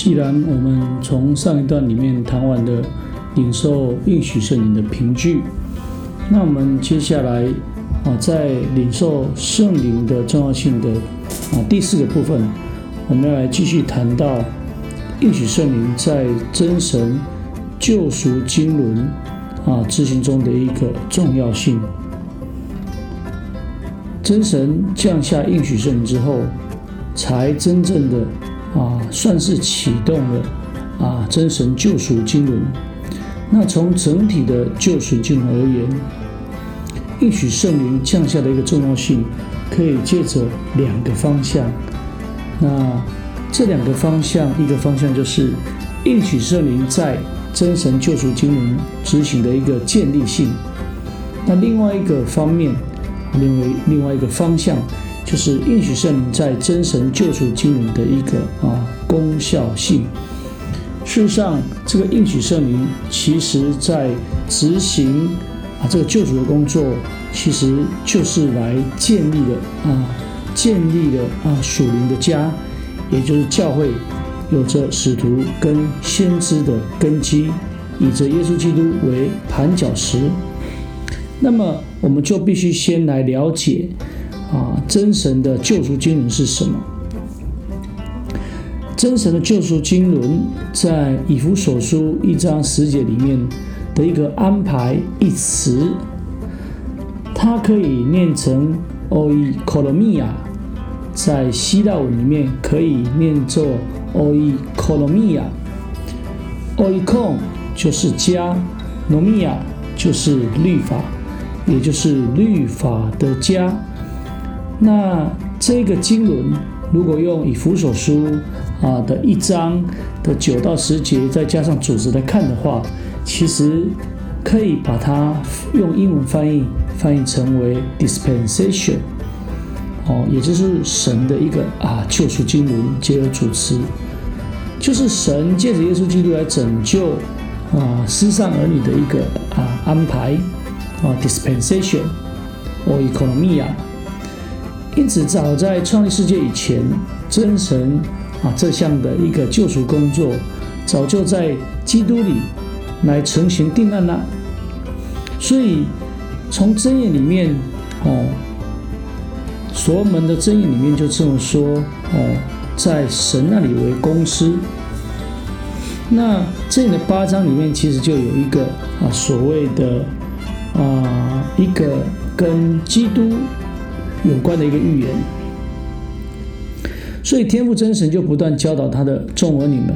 既然我们从上一段里面谈完了领受应许圣灵的凭据，那我们接下来啊，在领受圣灵的重要性的啊第四个部分，我们要来继续谈到应许圣灵在真神救赎经纶啊执行中的一个重要性。真神降下应许圣灵之后，才真正的啊，算是启动了啊真神救赎经纶。那从整体的救赎经纶而言，应许圣灵降下的一个重要性，可以借着两个方向。那这两个方向，一个方向就是应许圣灵在真神救赎经纶执行的一个建立性。那另外一个方面。另外另外一个方向，就是应许圣灵在真神救赎经纶的一个啊功效性。事实上，这个应许圣灵其实在执行啊这个救赎的工作，其实就是来建立的啊建立的啊属灵的家，也就是教会有着使徒跟先知的根基，以着耶稣基督为盘脚石。那么，我们就必须先来了解啊，真神的救赎经纶是什么？真神的救赎经纶在以弗所书一章十节里面的一个安排一词，它可以念成 oikonomia，在希腊文里面可以念作 oikonomia，oikon 就是家，nomia 就是律法。也就是律法的家。那这个经纶，如果用以弗所书啊的一章的九到十节，再加上组织来看的话，其实可以把它用英文翻译翻译成为 dispensation，哦，也就是神的一个啊救赎经纶结合主词，就是神借着耶稣基督来拯救啊失散儿女的一个啊安排。啊，dispensation or economy 啊，因此早在创立世界以前，真神啊这项的一个救赎工作，早就在基督里来成型定案了。所以从真言里面哦，所门的真言里面就这么说哦，在神那里为公司。那这里的八章里面其实就有一个啊所谓的。啊，一个跟基督有关的一个预言，所以天父真神就不断教导他的众儿女们，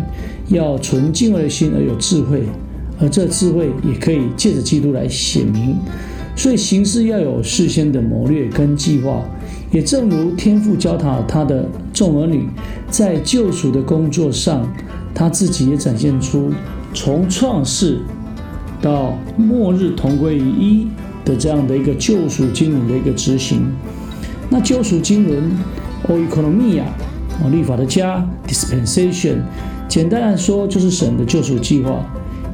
要存敬畏的心而有智慧，而这智慧也可以借着基督来显明。所以行事要有事先的谋略跟计划，也正如天父教导他的众儿女，在救赎的工作上，他自己也展现出从创世。到末日同归于一的这样的一个救赎经纶的一个执行，那救赎经纶 o e c o n o m i a 啊，立法的家 dispensation，简单来说就是神的救赎计划，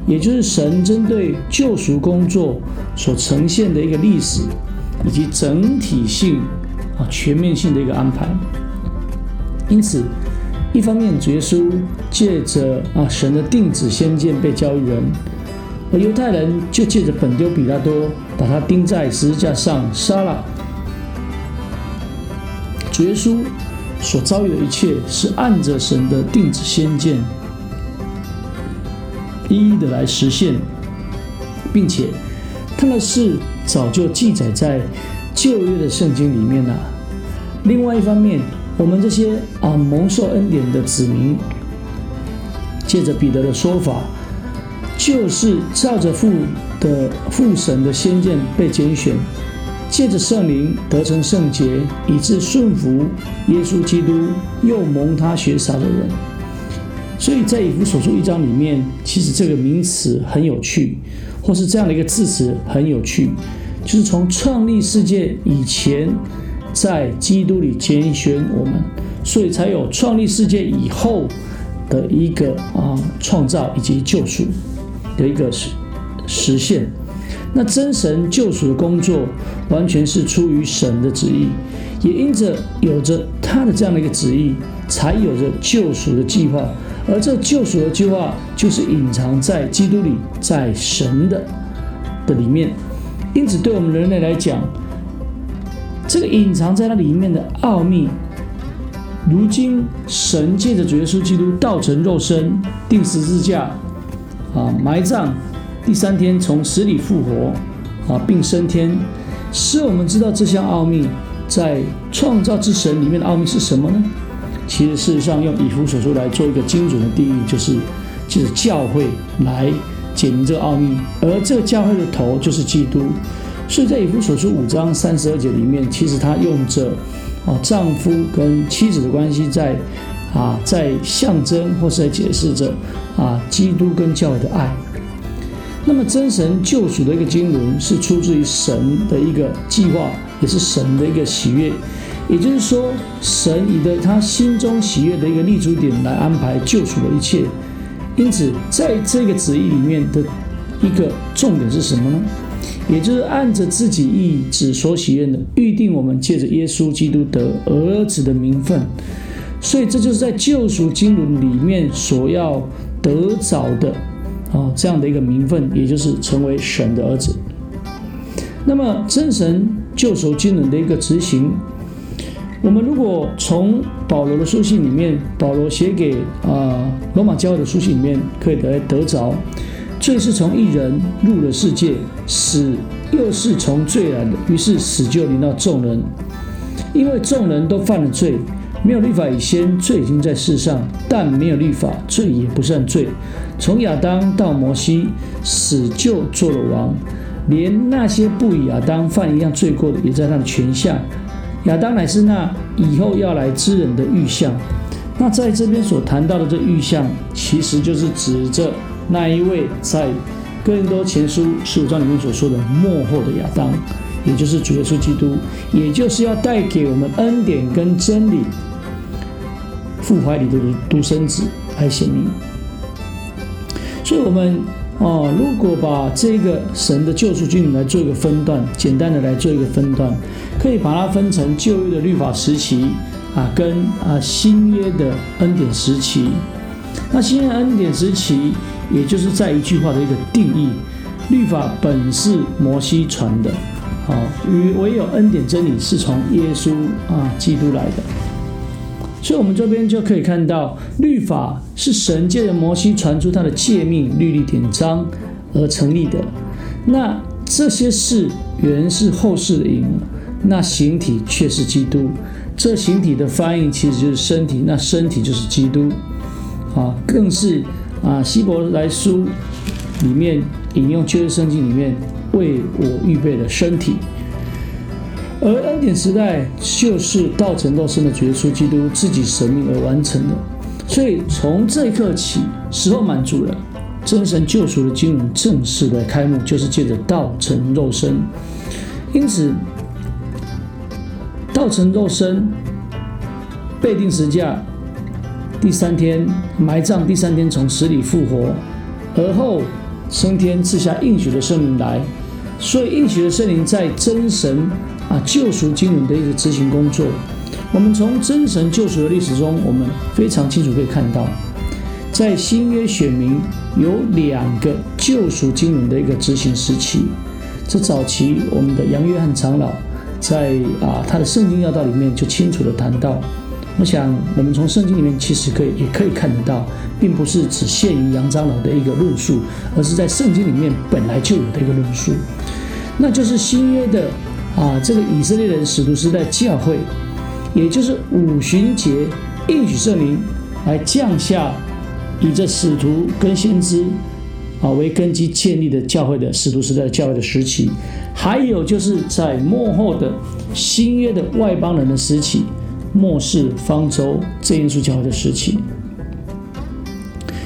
也就是神针对救赎工作所呈现的一个历史以及整体性啊全面性的一个安排。因此，一方面主耶稣借着啊神的定旨先见被教育人。而犹太人就借着本丢比拉多，把他钉在十字架上杀了。耶稣所遭遇的一切，是按着神的定旨先见，一一的来实现，并且他的事早就记载在旧约的圣经里面了。另外一方面，我们这些啊蒙受恩典的子民，借着彼得的说法。就是照着父的父神的先见被拣选，借着圣灵得成圣洁，以致顺服耶稣基督，又蒙他血洒的人。所以在以弗所书一章里面，其实这个名词很有趣，或是这样的一个字词很有趣，就是从创立世界以前，在基督里拣选我们，所以才有创立世界以后的一个啊创造以及救赎。的一个实实现，那真神救赎的工作完全是出于神的旨意，也因着有着他的这样的一个旨意，才有着救赎的计划，而这救赎的计划就是隐藏在基督里，在神的的里面。因此，对我们人类来讲，这个隐藏在那里面的奥秘，如今神借着主耶稣基督道成肉身，定十字架，啊，埋葬，第三天从死里复活，啊，并升天，使我们知道这项奥秘在创造之神里面的奥秘是什么呢？其实，事实上，用以弗所书来做一个精准的定义，就是就是教会来解明这个奥秘，而这个教会的头就是基督。所以在以弗所书五章三十二节里面，其实他用着啊丈夫跟妻子的关系，在啊在象征或是在解释着啊基督跟教会的爱。那么真神救赎的一个经纶，是出自于神的一个计划，也是神的一个喜悦。也就是说，神以的他心中喜悦的一个立足点来安排救赎的一切。因此，在这个旨意里面的一个重点是什么呢？也就是按着自己意志所喜悦的预定，我们借着耶稣基督得儿子的名分。所以，这就是在救赎经纶里面所要得着的啊这样的一个名分，也就是成为神的儿子。那么，真神救赎经纶的一个执行。我们如果从保罗的书信里面，保罗写给啊罗马教会的书信里面，可以得得着，罪是从一人入了世界，死又是从罪来的，于是死就临到众人，因为众人都犯了罪，没有律法以先，罪已经在世上，但没有律法，罪也不算罪。从亚当到摩西，死就做了王，连那些不与亚当犯一样罪过的，也在他的权下。亚当乃是那以后要来之人的预象。那在这边所谈到的这预象，其实就是指着那一位在哥林多前书十五章里面所说的幕后的亚当，也就是主耶稣基督，也就是要带给我们恩典跟真理父怀里的独生子来显明。所以，我们。哦，如果把这个神的救赎经来做一个分段，简单的来做一个分段，可以把它分成旧约的律法时期啊，跟啊新约的恩典时期。那新约恩典时期，也就是在一句话的一个定义：律法本是摩西传的，好，与唯有恩典真理是从耶稣啊基督来的。所以，我们这边就可以看到，律法是神借着摩西传出他的诫命、律例、典章而成立的。那这些事原是后世的影，那形体却是基督。这形体的翻译其实就是身体，那身体就是基督。啊，更是啊，希伯来书里面引用旧约圣经里面为我预备的身体。而恩典时代就是道成肉身的耶稣基督自己神命而完成的，所以从这一刻起，时候满足了，真神救赎的经纶正式的开幕，就是借着道成肉身。因此，道成肉身，被定十架，第三天埋葬，第三天从死里复活，而后升天赐下应许的圣灵来，所以应许的圣灵在真神。啊，救赎经纶的一个执行工作，我们从真神救赎的历史中，我们非常清楚可以看到，在新约选民有两个救赎经纶的一个执行时期。这早期我们的杨约翰长老在啊他的圣经要道里面就清楚的谈到。我想我们从圣经里面其实可以也可以看得到，并不是只限于杨长老的一个论述，而是在圣经里面本来就有的一个论述，那就是新约的。啊，这个以色列人使徒时代教会，也就是五旬节应许圣灵来降下，以这使徒跟先知啊为根基建立的教会的使徒时代教会的时期，还有就是在幕后的新约的外邦人的时期，末世方舟这耶稣教会的时期，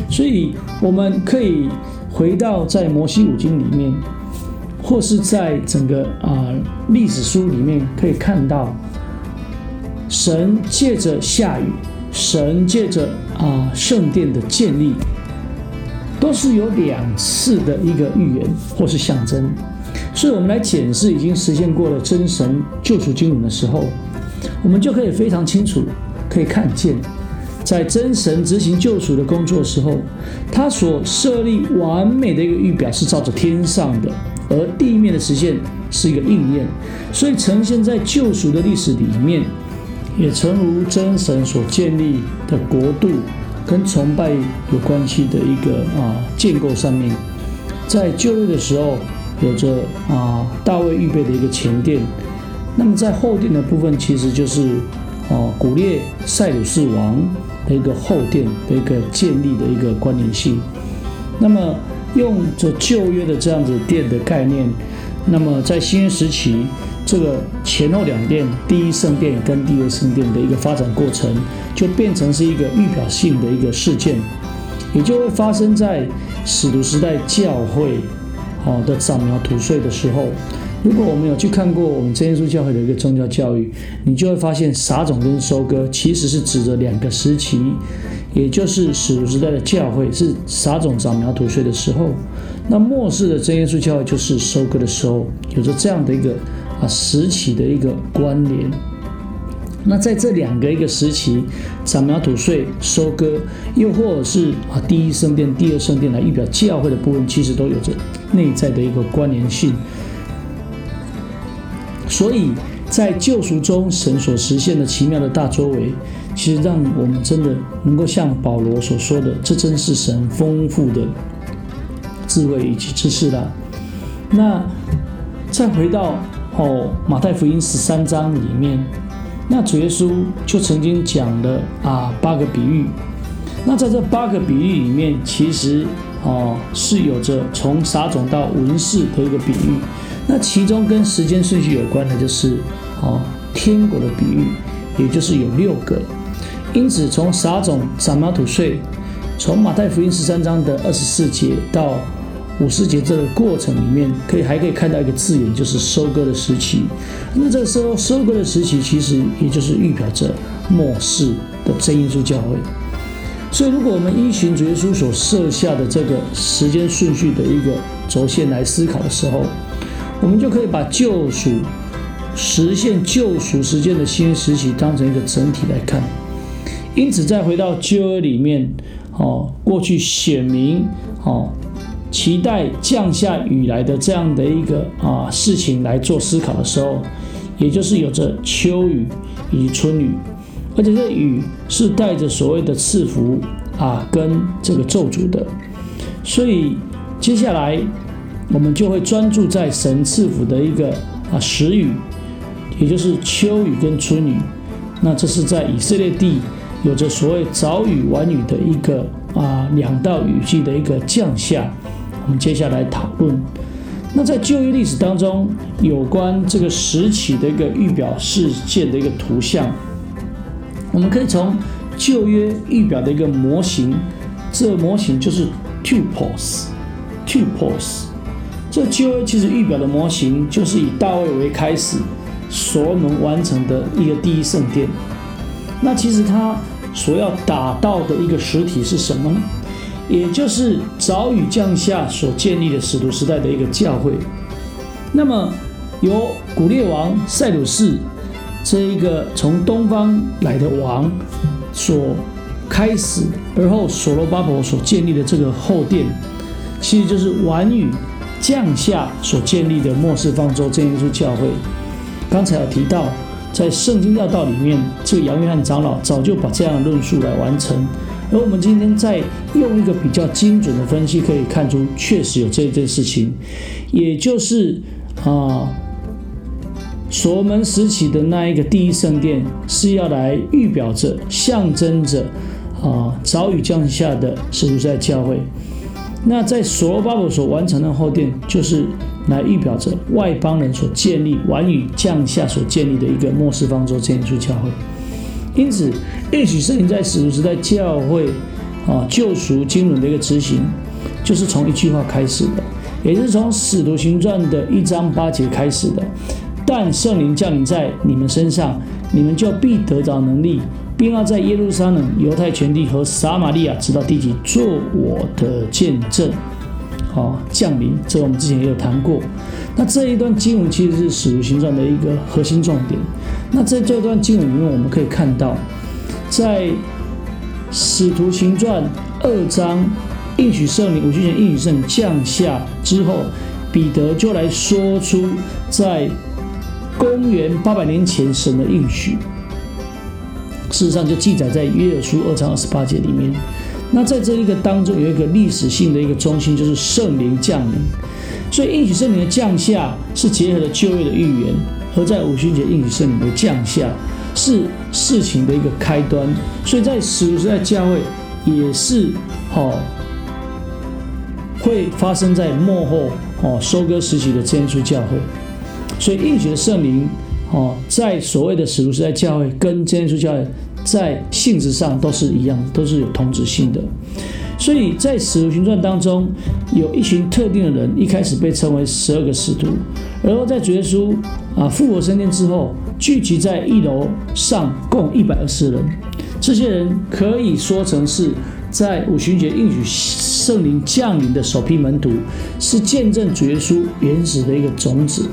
所以我们可以回到在摩西五经里面。或是在整个啊历史书里面可以看到，神借着下雨，神借着啊圣殿的建立，都是有两次的一个预言或是象征。所以，我们来检视已经实现过了真神救赎经文的时候，我们就可以非常清楚可以看见，在真神执行救赎的工作时候，他所设立完美的一个预表是照着天上的，而地面的实现是一个应验，所以呈现在救赎的历史里面，也诚如真神所建立的国度跟崇拜有关系的一个啊建构上面，在旧约的时候有着啊大卫预备的一个前殿，那么在后殿的部分其实就是哦古列塞鲁士王。的一个后殿的一个建立的一个关联性，那么用着旧约的这样子殿的概念，那么在新约时期，这个前后两殿，第一圣殿跟第二圣殿的一个发展过程，就变成是一个预表性的一个事件，也就会发生在使徒时代教会好的长苗土税的时候。如果我们有去看过我们真耶稣教会的一个宗教教育，你就会发现撒种跟收割其实是指着两个时期，也就是史徒时代的教会是撒种长苗土税的时候，那末世的真耶稣教会就是收割的时候，有着这样的一个啊时期的一个关联。那在这两个一个时期，长苗土税、收割，又或者是啊第一圣殿、第二圣殿来预表教会的部分，其实都有着内在的一个关联性。所以在救赎中，神所实现的奇妙的大作为，其实让我们真的能够像保罗所说的，这真是神丰富的智慧以及知识啦。那再回到哦马太福音十三章里面，那主耶稣就曾经讲了啊八个比喻。那在这八个比喻里面，其实哦是有着从撒种到文士的一个比喻。那其中跟时间顺序有关的，就是哦天国的比喻，也就是有六个。因此，从撒种、撒玛土税，从马太福音十三章的二十四节到五十节这个过程里面，可以还可以看到一个字眼，就是收割的时期。那这个时候收割的时期，其实也就是预表着末世的真耶稣教会。所以，如果我们依循主耶稣所设下的这个时间顺序的一个轴线来思考的时候，我们就可以把救赎实现救赎时间的新时期当成一个整体来看。因此，再回到旧约里面，哦，过去显明，哦，期待降下雨来的这样的一个啊事情来做思考的时候，也就是有着秋雨以及春雨，而且这雨是带着所谓的赐福啊跟这个咒诅的。所以接下来。我们就会专注在神赐福的一个啊时雨，也就是秋雨跟春雨。那这是在以色列地有着所谓早雨晚雨的一个啊两道雨季的一个降下。我们接下来讨论。那在旧约历史当中，有关这个时期的一个预表事件的一个图像，我们可以从旧约预表的一个模型，这模型就是 tupos，tupos。这旧约其实预表的模型，就是以大卫为开始，所能完成的一个第一圣殿。那其实他所要打造的一个实体是什么呢？也就是早雨降下所建立的使徒时代的一个教会。那么由古列王塞鲁士这一个从东方来的王所开始，而后所罗巴伯所建立的这个后殿，其实就是晚雨。降下所建立的末世方舟真耶稣教会，刚才有提到，在圣经要道里面，这个杨约翰长老早就把这样的论述来完成。而我们今天再用一个比较精准的分析，可以看出确实有这件事情，也就是啊，所门时期的那一个第一圣殿是要来预表着、象征着啊早已降下的使徒在教会。那在所罗巴伯所完成的后殿，就是来预表着外邦人所建立、晚雨降下所建立的一个末世方舟这样一处教会。因此，也许圣灵在使徒时代教会啊救赎经纶的一个执行，就是从一句话开始的，也是从使徒行传的一章八节开始的。但圣灵降临在你们身上，你们就必得着能力。并要在耶路撒冷、犹太全地和撒玛利亚直到地极做我的见证。好，降临，这我们之前也有谈过。那这一段经文其实是使徒行传的一个核心重点。那在这段经文里面，我们可以看到，在使徒行传二章应许圣灵，五旬节应许圣降下之后，彼得就来说出在公元八百年前神的应许。事实上，就记载在约珥书二章二十八节里面。那在这一个当中，有一个历史性的一个中心，就是圣灵降临。所以应许圣灵的降下是结合了旧约的预言，而在五旬节应许圣灵的降下是事情的一个开端。所以在使徒时代教会也是哦，会发生在幕后哦收割时期的真主教会。所以应许的圣灵。哦，在所谓的使徒时代教会跟真耶稣教会，在性质上都是一样，都是有同质性的。所以在使徒行传当中，有一群特定的人，一开始被称为十二个使徒，而后在主耶稣啊复活升天之后，聚集在一楼上共一百二十人。这些人可以说成是在五旬节应许圣灵降临的首批门徒，是见证主耶稣原始的一个种子。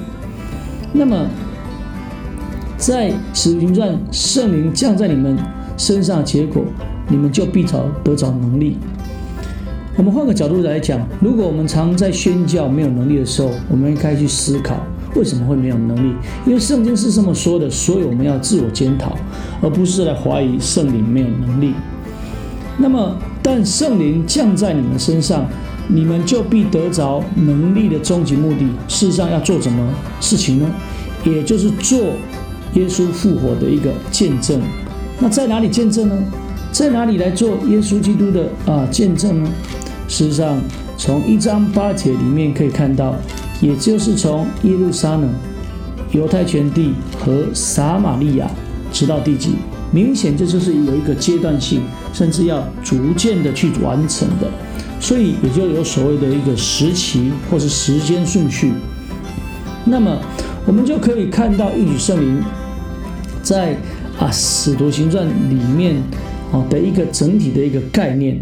那么。在使徒行传，圣灵降在你们身上，结果你们就必找得着能力。我们换个角度来讲，如果我们常在宣教没有能力的时候，我们应该去思考为什么会没有能力？因为圣经是这么说的，所以我们要自我检讨，而不是来怀疑圣灵没有能力。那么，但圣灵降在你们身上，你们就必得着能力的终极目的，事实上要做什么事情呢？也就是做。耶稣复活的一个见证，那在哪里见证呢？在哪里来做耶稣基督的啊见证呢？事实上，从一章八节里面可以看到，也就是从耶路撒冷、犹太全地和撒玛利亚，直到地极，明显这就是有一个阶段性，甚至要逐渐的去完成的，所以也就有所谓的一个时期或是时间顺序。那么，我们就可以看到一举圣灵。在啊《使徒行传》里面啊的一个整体的一个概念，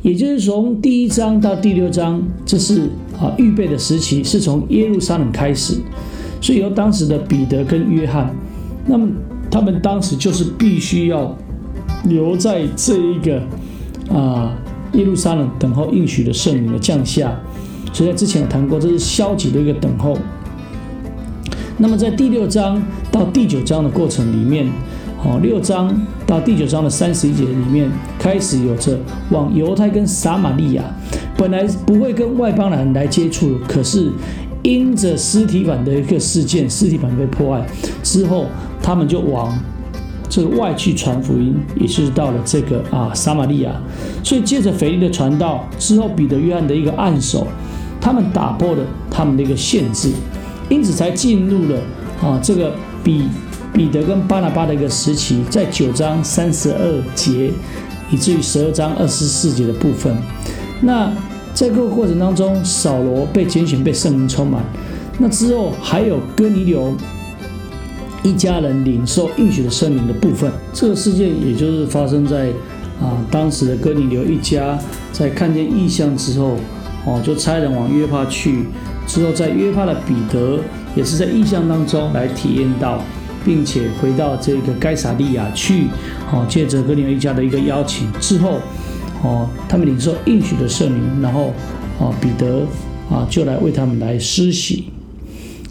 也就是从第一章到第六章，这是啊预备的时期，是从耶路撒冷开始，所以由当时的彼得跟约翰，那么他们当时就是必须要留在这一个啊耶路撒冷等候应许的圣灵的降下，所以在之前有谈过，这是消极的一个等候。那么在第六章到第九章的过程里面，哦，六章到第九章的三十一节里面，开始有着往犹太跟撒玛利亚，本来不会跟外邦人来接触，可是因着尸体版的一个事件，尸体版被破坏之后，他们就往这个外去传福音，也是到了这个啊撒玛利亚。所以借着腓力的传道之后，彼得、约翰的一个暗手，他们打破了他们的一个限制。因此才进入了啊这个彼彼得跟巴拿巴的一个时期，在九章三十二节，以至于十二章二十四节的部分。那在这个过程当中，扫罗被拣选，被圣灵充满。那之后还有哥尼流一家人领受应许的圣灵的部分。这个事件也就是发生在啊当时的哥尼流一家在看见异象之后，哦就差人往约帕去。之后，在约帕的彼得也是在意象当中来体验到，并且回到这个该撒利亚去，哦，借着哥尼流一家的一个邀请之后，哦，他们领受应许的圣灵，然后，哦，彼得啊就来为他们来施洗。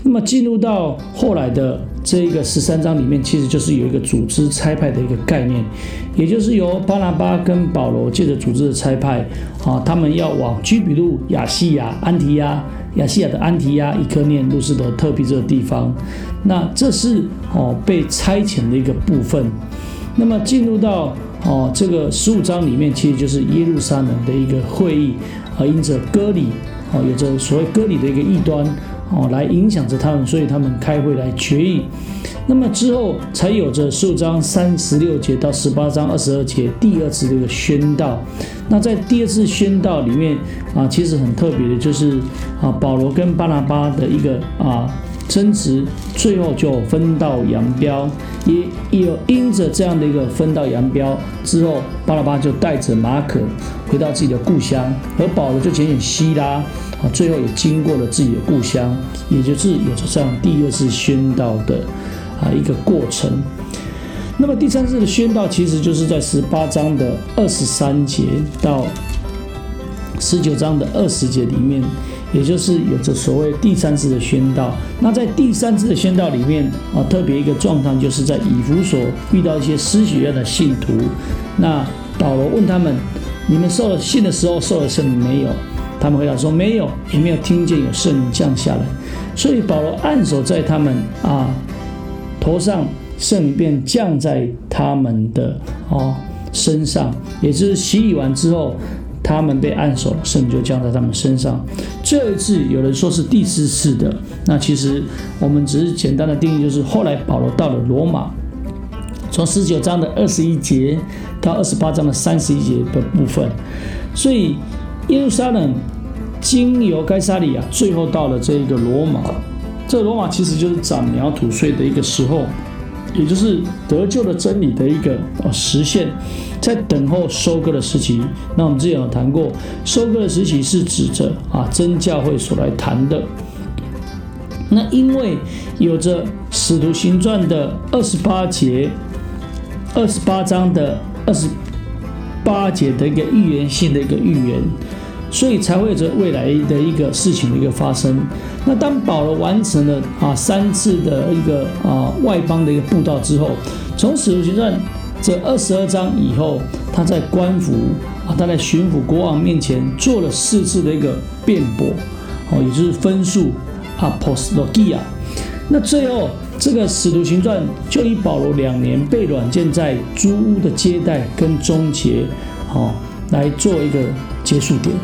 那么进入到后来的这一个十三章里面，其实就是有一个组织差派的一个概念，也就是由巴拿巴跟保罗借着组织的差派，啊，他们要往居比路、亚细亚、安提亚。亚细亚的安提亚、伊科念、路斯德、特庇这个地方，那这是哦被差遣的一个部分。那么进入到哦这个十五章里面，其实就是耶路撒冷的一个会议，啊，因着割礼哦，有着所谓割礼的一个异端哦，来影响着他们，所以他们开会来决议。那么之后才有着十五章三十六节到十八章二十二节第二次的一个宣道。那在第二次宣道里面啊，其实很特别的就是啊，保罗跟巴拿巴的一个啊争执，最后就分道扬镳。也有因着这样的一个分道扬镳之后，巴拿巴就带着马可回到自己的故乡，而保罗就拣选希拉啊，最后也经过了自己的故乡，也就是有着这样第二次宣道的。啊，一个过程。那么第三次的宣道，其实就是在十八章的二十三节到十九章的二十节里面，也就是有着所谓第三次的宣道。那在第三次的宣道里面啊，特别一个状况，就是在以弗所遇到一些失学院的信徒。那保罗问他们：“你们受了信的时候受了圣灵没有？”他们回答说：“没有，也没有听见有圣灵降下来。”所以保罗按手在他们啊头上。圣灵便降在他们的哦身上，也就是洗礼完之后，他们被按手，圣灵就降在他们身上。这一次有人说是第四次的，那其实我们只是简单的定义，就是后来保罗到了罗马，从十九章的二十一节到二十八章的三十一节的部分，所以耶路撒冷经由该撒利亚，最后到了这一个罗马。这罗马其实就是长苗吐穗的一个时候。也就是得救的真理的一个呃实现，在等候收割的时期。那我们之前有谈过，收割的时期是指着啊真教会所来谈的。那因为有着使徒行传的二十八节、二十八章的二十八节的一个预言性的一个预言。所以才会有着未来的一个事情的一个发生。那当保罗完成了啊三次的一个啊外邦的一个布道之后，从使徒行传这二十二章以后，他在官府啊，他在巡抚国王面前做了四次的一个辩驳，哦，也就是分数 a p o s t l o g i a。那最后这个使徒行传就以保罗两年被软禁在租屋的接待跟终结，哦，来做一个结束点。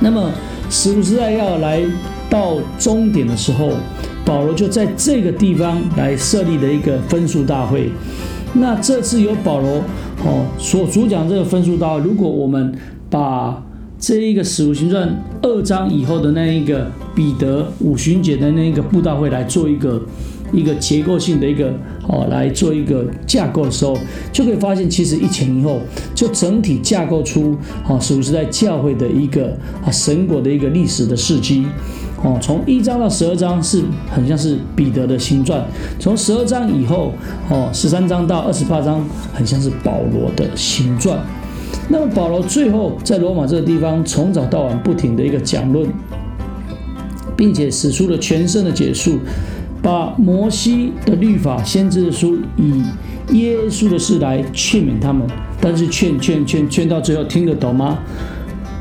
那么，使徒时代要来到终点的时候，保罗就在这个地方来设立了一个分数大会。那这次由保罗哦所主讲这个分数大会，如果我们把这一个使徒行传二章以后的那一个彼得五旬节的那一个布道会来做一个。一个结构性的一个哦，来做一个架构的时候，就可以发现，其实一前一后，就整体架构出哦，是不是在教会的一个啊神国的一个历史的事迹哦？从一章到十二章是很像是彼得的新传，从十二章以后哦，十三章到二十八章很像是保罗的新传。那么保罗最后在罗马这个地方从早到晚不停的一个讲论，并且使出了全身的解数。把摩西的律法、先知的书，以耶稣的事来劝勉他们，但是劝劝劝劝到最后听得懂吗？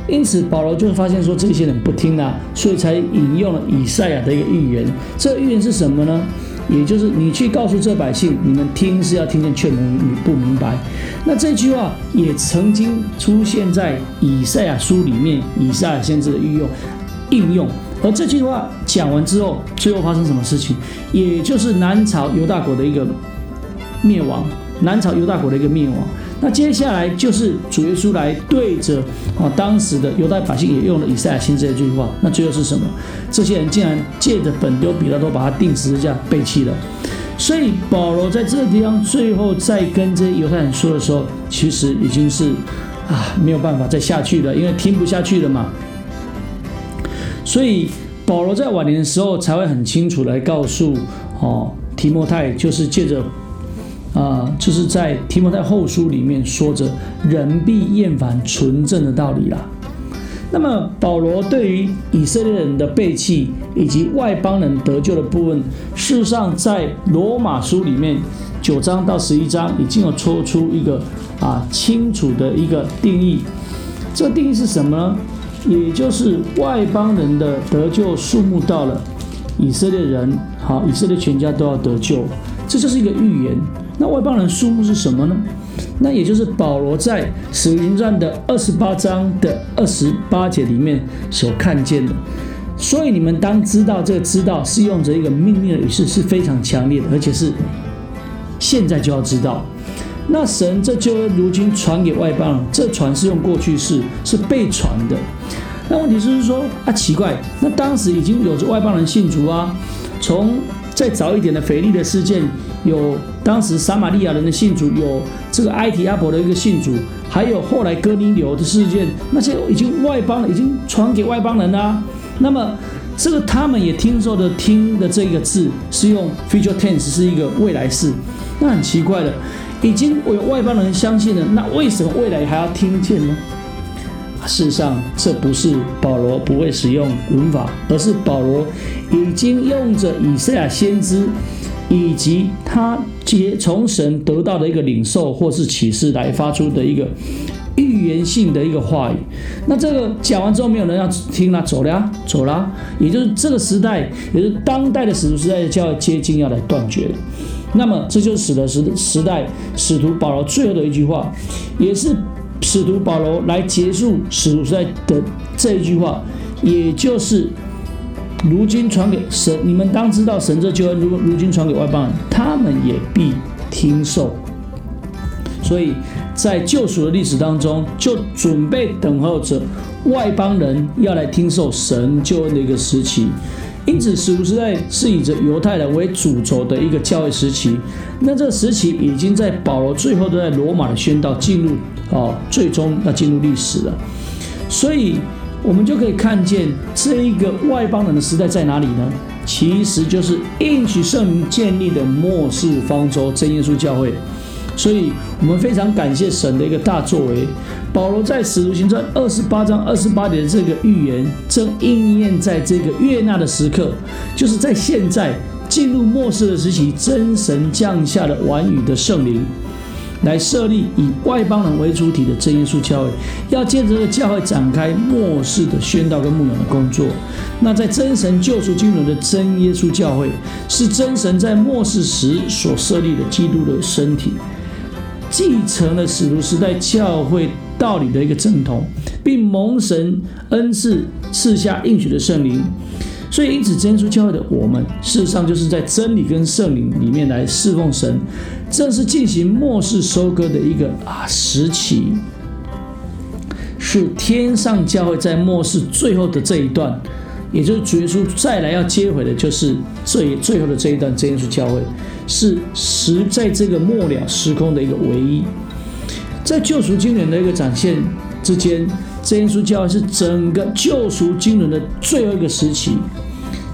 因此保罗就会发现说这些人不听啊，所以才引用了以赛亚的一个预言。这预言是什么呢？也就是你去告诉这百姓，你们听是要听见劝勉，你不明白。那这句话也曾经出现在以赛亚书里面，以赛亚先知的运用应用。而这句话讲完之后，最后发生什么事情？也就是南朝犹大国的一个灭亡，南朝犹大国的一个灭亡。那接下来就是主耶稣来对着啊当时的犹太百姓，也用了以赛亚先知这句话。那最后是什么？这些人竟然借着本丢比拉多把他钉十字架背弃了。所以保罗在这个地方最后在跟这些犹太人说的时候，其实已经是啊没有办法再下去了，因为听不下去了嘛。所以保罗在晚年的时候才会很清楚来告诉哦提摩太，就是借着啊，就是在提摩太后书里面说着人必厌烦纯正的道理啦。那么保罗对于以色列人的背弃以及外邦人得救的部分，事实上在罗马书里面九章到十一章已经有抽出一个啊清楚的一个定义。这个定义是什么呢？也就是外邦人的得救数目到了，以色列人好，以色列全家都要得救，这就是一个预言。那外邦人数目是什么呢？那也就是保罗在使徒传的二十八章的二十八节里面所看见的。所以你们当知道，这个知道是用着一个命令的语式，是非常强烈的，而且是现在就要知道。那神这就如今传给外邦人，这传是用过去式，是被传的。那问题就是说啊，奇怪，那当时已经有着外邦人信主啊。从再早一点的腓力的事件，有当时撒玛利亚人的信主，有这个埃提阿伯的一个信主，还有后来哥尼流的事件，那些已经外邦已经传给外邦人啦。那么这个他们也听说的听的这个字是用 future tense，是一个未来式。那很奇怪的，已经有外邦人相信了，那为什么未来还要听见呢？事实上，这不是保罗不会使用文法，而是保罗已经用着以赛亚先知以及他接从神得到的一个领受或是启示来发出的一个预言性的一个话语。那这个讲完之后，没有人要听了，走了呀，走了。也就是这个时代，也就是当代的使徒时代，就要接近要来断绝了。那么，这就是使得时时代使徒保罗最后的一句话，也是。使徒保罗来结束使徒时代的这一句话，也就是如今传给神，你们当知道神这救恩如如今传给外邦人，他们也必听受。所以在救赎的历史当中，就准备等候着外邦人要来听受神救恩的一个时期。因此，使徒时代是以着犹太人为主轴的一个教会时期。那这个时期已经在保罗最后都在罗马的宣道进入啊，最终要进入历史了。所以，我们就可以看见这一个外邦人的时代在哪里呢？其实就是应许圣灵建立的末世方舟真耶稣教会。所以我们非常感谢神的一个大作为。保罗在使徒行传二十八章二十八节的这个预言，正应验在这个悦纳的时刻，就是在现在进入末世的时期，真神降下的完语的圣灵，来设立以外邦人为主体的真耶稣教会，要借着这个教会展开末世的宣道跟牧养的工作。那在真神救赎经纶的真耶稣教会，是真神在末世时所设立的基督的身体。继承了使徒时代教会道理的一个正统，并蒙神恩赐赐下应许的圣灵，所以因此真主教会的我们，事实上就是在真理跟圣灵里面来侍奉神，正是进行末世收割的一个啊时期，是天上教会在末世最后的这一段。也就是主耶稣再来要接回的，就是最最后的这一段真耶稣教会，是时在这个末了时空的一个唯一，在救赎经纶的一个展现之间，真耶稣教会是整个救赎经纶的最后一个时期，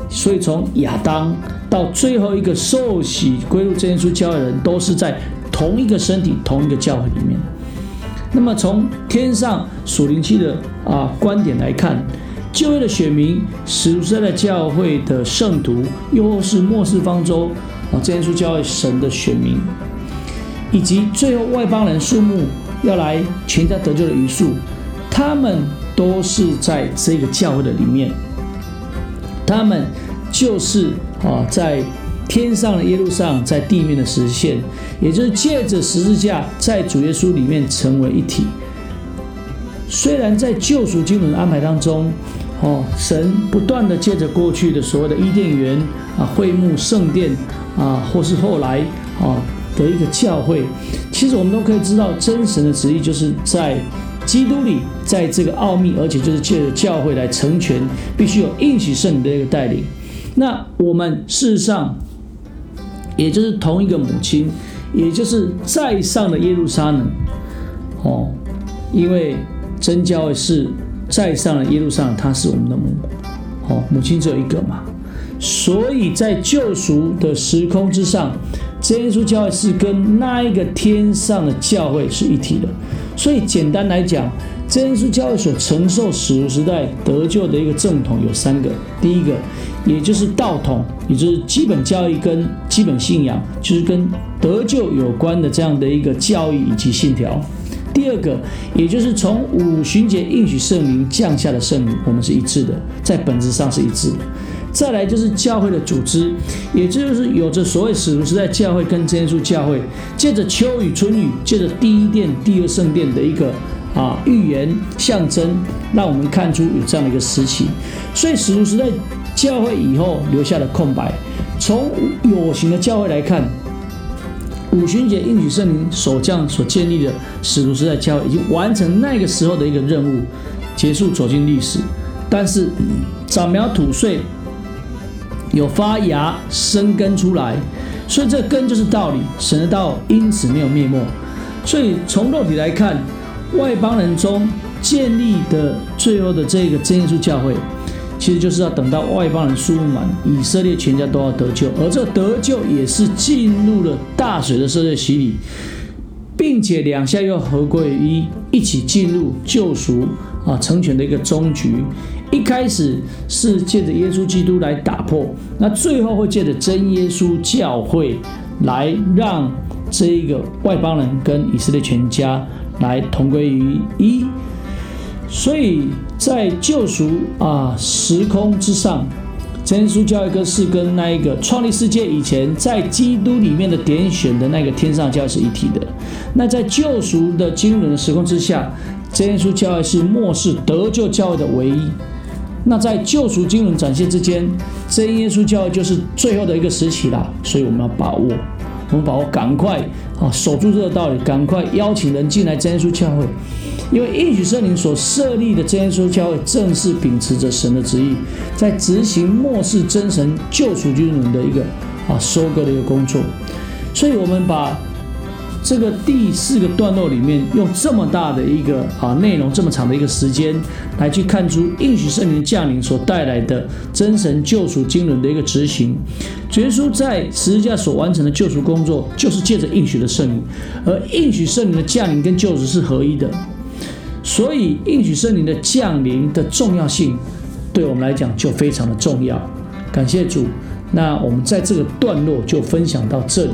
所以从亚当到最后一个受洗归入真耶稣教会的人，都是在同一个身体、同一个教会里面。那么从天上属灵期的啊观点来看。就业的选民，使徒时代的教会的圣徒，又或是末世方舟啊，这些书教会神的选民，以及最后外邦人数目要来全家得救的余数，他们都是在这个教会的里面。他们就是啊，在天上的耶路撒，在地面的实现，也就是借着十字架，在主耶稣里面成为一体。虽然在救赎经纶的安排当中，哦，神不断的借着过去的所谓的伊甸园啊、会幕、圣殿啊，或是后来啊的一个教会，其实我们都可以知道，真神的旨意就是在基督里，在这个奥秘，而且就是借着教会来成全，必须有应许圣灵的一个带领。那我们事实上，也就是同一个母亲，也就是在上的耶路撒冷，哦，因为。真教会是在上的耶路撒冷，他是我们的母，哦，母亲只有一个嘛，所以在救赎的时空之上，耶稣教会是跟那一个天上的教会是一体的。所以简单来讲，真耶稣教会所承受使徒时代得救的一个正统有三个，第一个也就是道统，也就是基本教义跟基本信仰，就是跟得救有关的这样的一个教育以及信条。第二个，也就是从五旬节应许圣灵降下的圣灵，我们是一致的，在本质上是一致的。再来就是教会的组织，也就是有着所谓使徒时代教会跟真耶稣教会，借着秋雨春雨，借着第一殿、第二圣殿的一个啊预言象征，让我们看出有这样的一个时期。所以使徒时代教会以后留下的空白，从有形的教会来看。五旬节应许圣灵首将所建立的使徒时代教会，已经完成那个时候的一个任务，结束走进历史。但是长苗吐穗，有发芽生根出来，所以这根就是道理。神的道因此没有灭没。所以从肉体来看，外邦人中建立的最后的这个真耶稣教会，其实就是要等到外邦人数满，以色列全家都要得救，而这得救也是进入了大水的色列洗礼，并且两下又合归于一，一起进入救赎啊成全的一个终局。一开始是借着耶稣基督来打破，那最后会借着真耶稣教会来让这一个外邦人跟以色列全家来同归于一。所以在救赎啊时空之上，真耶稣教会是跟那一个创立世界以前在基督里面的点选的那个天上教是一体的。那在救赎的经纶的时空之下，真耶稣教会是末世得救教会的唯一。那在救赎经纶展现之间，真耶稣教会就是最后的一个时期了，所以我们要把握，我们把握，赶快啊，守住这个道理，赶快邀请人进来真耶稣教会，因为应许圣灵所设立的真耶稣教会，正是秉持着神的旨意，在执行末世真神救赎经纶的一个啊收割的一个工作，所以我们把。这个第四个段落里面，用这么大的一个啊内容，这么长的一个时间，来去看出应许圣灵降临所带来的真神救赎经纶的一个执行。耶稣在十字架所完成的救赎工作，就是借着应许的圣灵，而应许圣灵的降临跟救赎是合一的。所以应许圣灵的降临的重要性，对我们来讲就非常的重要。感谢主，那我们在这个段落就分享到这里。